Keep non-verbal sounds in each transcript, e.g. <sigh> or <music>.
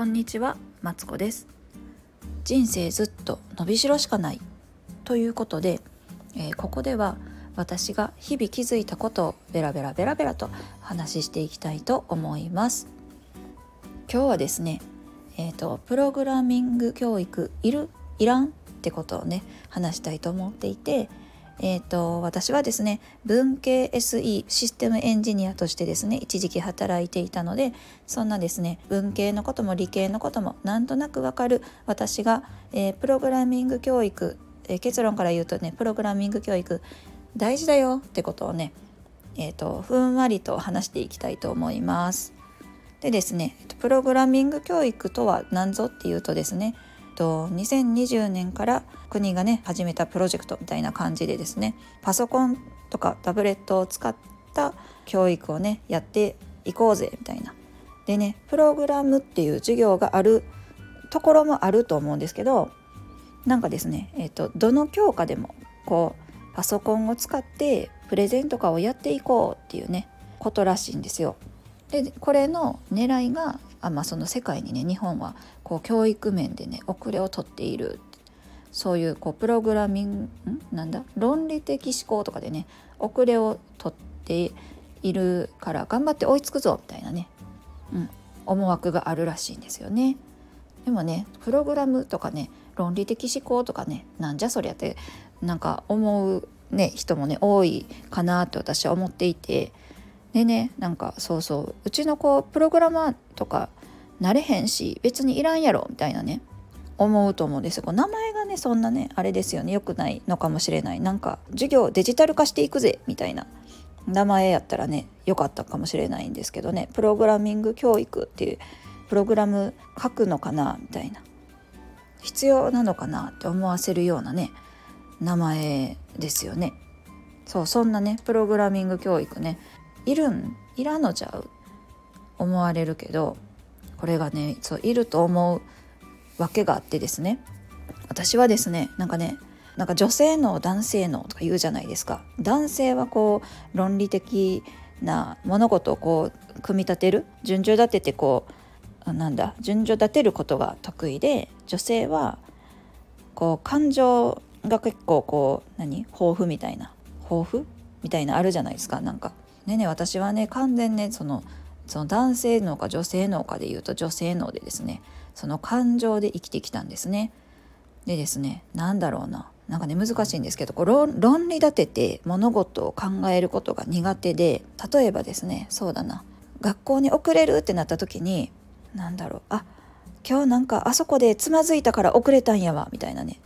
こんにちは、マツコです。人生ずっと伸びしろしかない。ということで、えー、ここでは私が日々気づいたことをベラベラベラベラと話していきたいと思います。今日はですねえーと、プログラミング教育いるいらんってことをね話したいと思っていて、えーと、私はですね文系 SE システムエンジニアとしてですね一時期働いていたのでそんなですね文系のことも理系のこともなんとなくわかる私が、えー、プログラミング教育、えー、結論から言うとねプログラミング教育大事だよってことをね、えーとふんわりと話していきたいと思います。でですねプログラミング教育とは何ぞっていうとですねと2020年から国がね始めたプロジェクトみたいな感じでですねパソコンとかタブレットを使った教育をねやっていこうぜみたいな。でねプログラムっていう授業があるところもあると思うんですけどなんかですね、えーと、どの教科でもこうパソコンを使ってプレゼンとかをやっていこうっていうねことらしいんですよ。でこれの狙いがあ、まあ、その世界にね日本はこう教育面でね遅れをとっている。そういうこうプログラミングなんだ？論理的思考とかでね遅れをとっているから頑張って追いつくぞみたいなね、うん、思惑があるらしいんですよね。でもねプログラムとかね論理的思考とかねなんじゃそりゃってなんか思う、ね、人もね多いかなと私は思っていてでねなんかそうそううちの子プログラマーとかなれへんし別にいらんやろみたいなね思うと思うんです。よ名前がねそんなねあれですよね良くないのかもしれない。なんか授業デジタル化していくぜみたいな。名前やったらね良かったかもしれないんですけどね。プログラミング教育っていうプログラム書くのかなみたいな。必要なのかなって思わせるようなね名前ですよね。そうそんなねプログラミング教育ね。いるんいらんのちゃう？思われるけどこれがねそういると思うわけがあってですね。私はですねなんかねなんか女性の男性のとか言うじゃないですか。男性はこう論理的な物事をこう組み立てる？順序立ててこうなんだ順序立てることが得意で女性はこう感情が結構こう何？豊富みたいな豊富みたいなあるじゃないですかなんか。ねね私はね完全ねそのその男性脳か女性脳かで言うと女性脳でですねその感情で生きてきたんですね。でですね何だろうななんかね難しいんですけどこう論理立てて物事を考えることが苦手で例えばですねそうだな学校に遅れるってなった時に何だろうあ今日なんかあそこでつまずいたから遅れたんやわみたいなね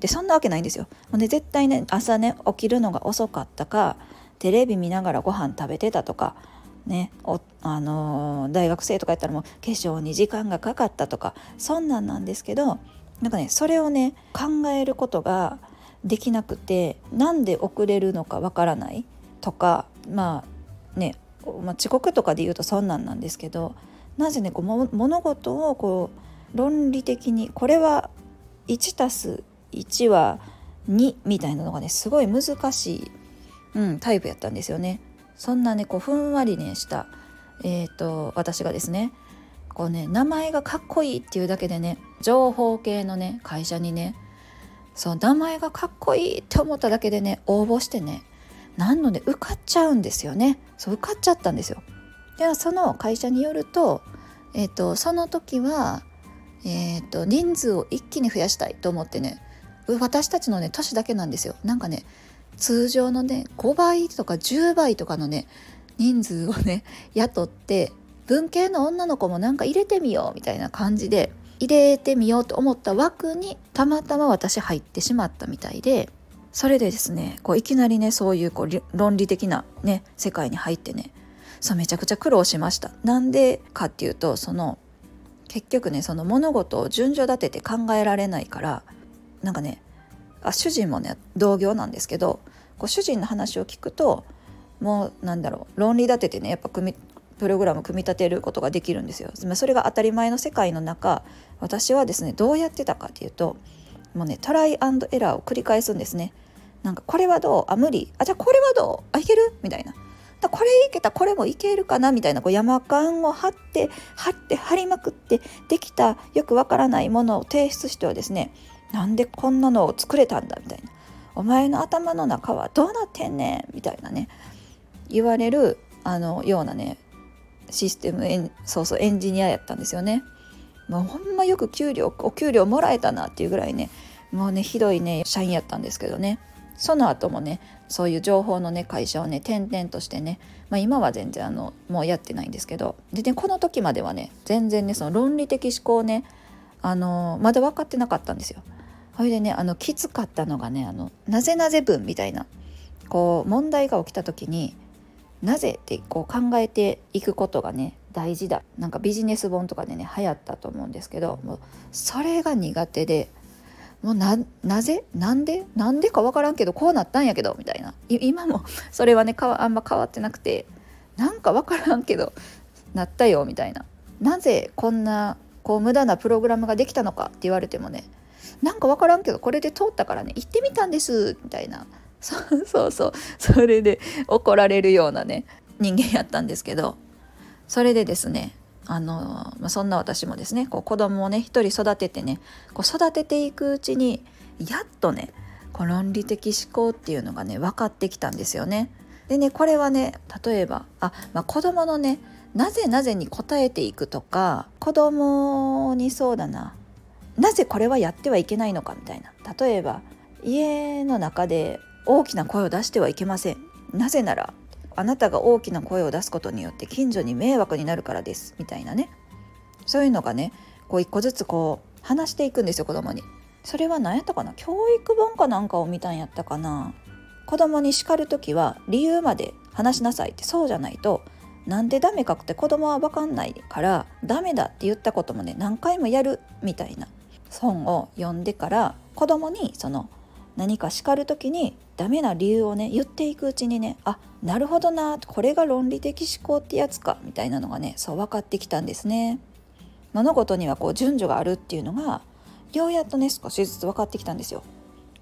でそんなわけないんですよ。ほんで絶対ね朝ね起きるのが遅かったかテレビ見ながらご飯食べてたとかねおあのー、大学生とかやったらもう化粧に時間がかかったとかそんなんなんですけどなんかねそれをね考えることができなくてなんで遅れるのかわからないとかまあね、まあ、遅刻とかで言うとそんなんなんですけどなぜねこう物事をこう論理的にこれは 1+1 は2みたいなのがねすごい難しいうん、タイプやったんですよね。そんなねこうふんわりねした、えーと、私がですねこうね名前がかっこいいっていうだけでね情報系のね会社にねそう名前がかっこいいって思っただけでね応募してねなので受かっちゃうんですよねそう受かっちゃったんですよ。ではその会社によると,、えーと、その時は、えーと人数を一気に増やしたいと思ってね私たちのね年だけなんですよなんかね通常のね5倍とか10倍とかのね人数をね <laughs> 雇って文系の女の子もなんか入れてみようみたいな感じで入れてみようと思った枠にたまたま私入ってしまったみたいでそれでですねこういきなりねそういうこう論理的なね世界に入ってねそうめちゃくちゃ苦労しました。なんでかっていうとその結局ねその物事を順序立てて考えられないからなんかねあ主人もね同業なんですけどこう主人の話を聞くともうなんだろう論理立ててねやっぱ組みプログラム組み立てることができるんですよ。それが当たり前の世界の中私はですねどうやってたかっていうともうねトライアンドエラーを繰り返すんですね。なんかこれはどう？あ無理あじゃあこれはどう？あいける？みたいな。だこれこれいけたこれもいけるかな？みたいなこう山間を張って張って張りまくってできたよくわからないものを提出してはですねなんでこんなのを作れたんだみたいな。お前の頭の中はどうなってんねんみたいなね。言われるあのようなねシステムエンそうそうエンジニアやったんですよね。もうほんまよく給料お給料もらえたなっていうぐらいね。もうねひどいね社員やったんですけどね。その後もねそういう情報のね会社をね転々としてね、まあ、今は全然あのもうやってないんですけど。でねこの時まではね全然ねその論理的思考ねあのまだ分かってなかったんですよ。それでねあのきつかったのがねあのなぜなぜ文みたいなこう問題が起きた時になぜってこう考えていくことがね大事だ。なんかビジネス本とかでね流行ったと思うんですけどもうそれが苦手でもうななぜ？なんで？なんでか分からんけどこうなったんやけどみたいな。今もそれはねあんま変わってなくてなんか分からんけどなったよみたいな。なぜこんなこう無駄なプログラムができたのかって言われてもねなんか分からんけどこれで通ったからね行ってみたんですみたいな。<laughs> そうそうそう。それで怒られるようなね人間やったんですけど。それでですねあの、ま、そんな私もですねこう子供をね一人育ててねこう育てていくうちにやっとねこう論理的思考っていうのがね分かってきたんですよね。でねこれはね例えばあ、まあ、子供のねなぜなぜに答えていくとか子供にそうだななぜこれはやってはいけないのかみたいな。例えば家の中で大きな声を出してはいけません。なぜならあなたが大きな声を出すことによって近所に迷惑になるからです。みたいなね。そういうのがねこう一個ずつこう話していくんですよ子供に。それは何やったかな？教育本かなんかを見たんやったかな？子供に叱る時は理由まで話しなさいって。そうじゃないとなんでダメかって子供は分かんないからダメだって言ったこともね何回もやるみたいな。本を読んでから子供にその何か叱る時にダメな理由をね言っていくうちにねあなるほどなこれが論理的思考ってやつかみたいなのがねそう分かってきたんですね。物事にはこう順序があるっていうのがようやっとね少しずつ分かってきたんですよ。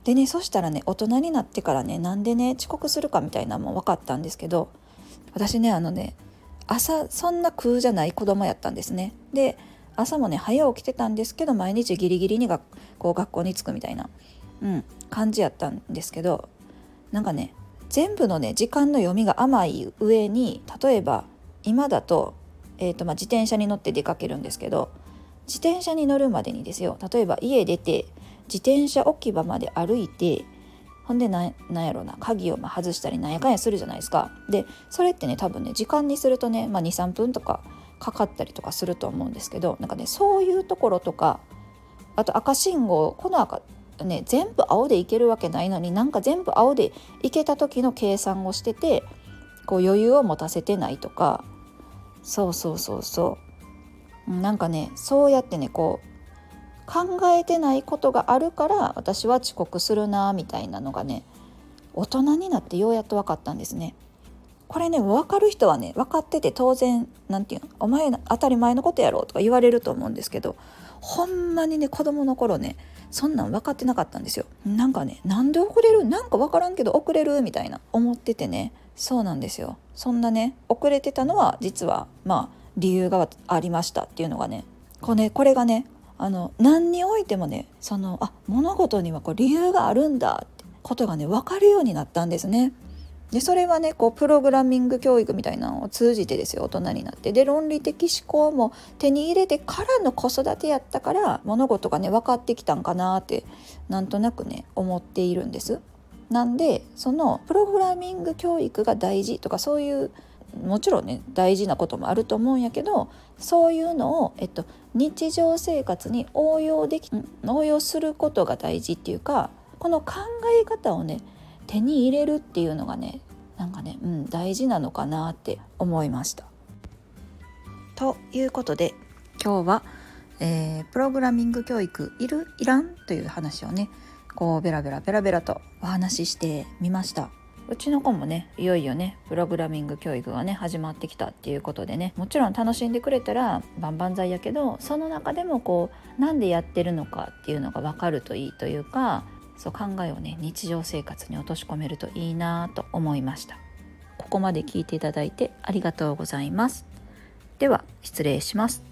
でねそしたらね大人になってからねなんでね遅刻するかみたいなのも分かったんですけど私ねあのね朝そんな空じゃない子供やったんですね。で朝もね早起きてたんですけど毎日ギリギリにがこう学校に着くみたいな、うん、感じやったんですけどなんかね全部のね時間の読みが甘い上に例えば今だと,、えーとまあ、自転車に乗って出かけるんですけど自転車に乗るまでにですよ例えば家出て自転車置き場まで歩いてほんでなんやろな鍵をま外したりなんやかんやするじゃないですか。でそれってね多分ね時間にするとね、まあ、23分とかかかったりとかすると思うんですけどなんかねそういうところとかあと赤信号この赤ね全部青でいけるわけないのになんか全部青でいけた時の計算をしててこう余裕を持たせてないとかそうそうそうそうなんかねそうやってねこう考えてないことがあるから私は遅刻するなみたいなのがね大人になってようやっと分かったんですね。これね分かる人はね分かってて当然何て言うのお前当たり前のことやろとか言われると思うんですけどほんまにね子供の頃ねそんなん分かってなかったんですよ。なんかねなんで遅れる？なんか分からんけど遅れる？みたいな思っててね。そうなんですよ。そんなね遅れてたのは実はまあ理由がありました。っていうのがねこれねこれがねあの何においてもねそのあ物事にはこう理由があるんだってことがね分かるようになったんですね。でそれはねこうプログラミング教育みたいなのを通じてですよ大人になってで論理的思考も手に入れてからの子育てやったから物事がね分かってきたんかなってなんとなくね思っているんです。なんでそのプログラミング教育が大事とかそういうもちろんね大事なこともあると思うんやけどそういうのを、えっと、日常生活に応用でき応用することが大事っていうかこの考え方をね手に入れるっていうのがねなんかね、うん、大事なのかなって思いました。ということで今日は、えー、プログラミング教育いるいらんという話をねこうベラベラベラベラとお話ししてみました。うちの子もねいよいよねプログラミング教育がね始まってきたっていうことでねもちろん楽しんでくれたら万々歳やけどその中でもこうなんでやってるのかっていうのが分かるといいというかそう考えをね日常生活に落とし込めるといいなと思いました。ここまで聞いていただいてありがとうございます。では失礼します。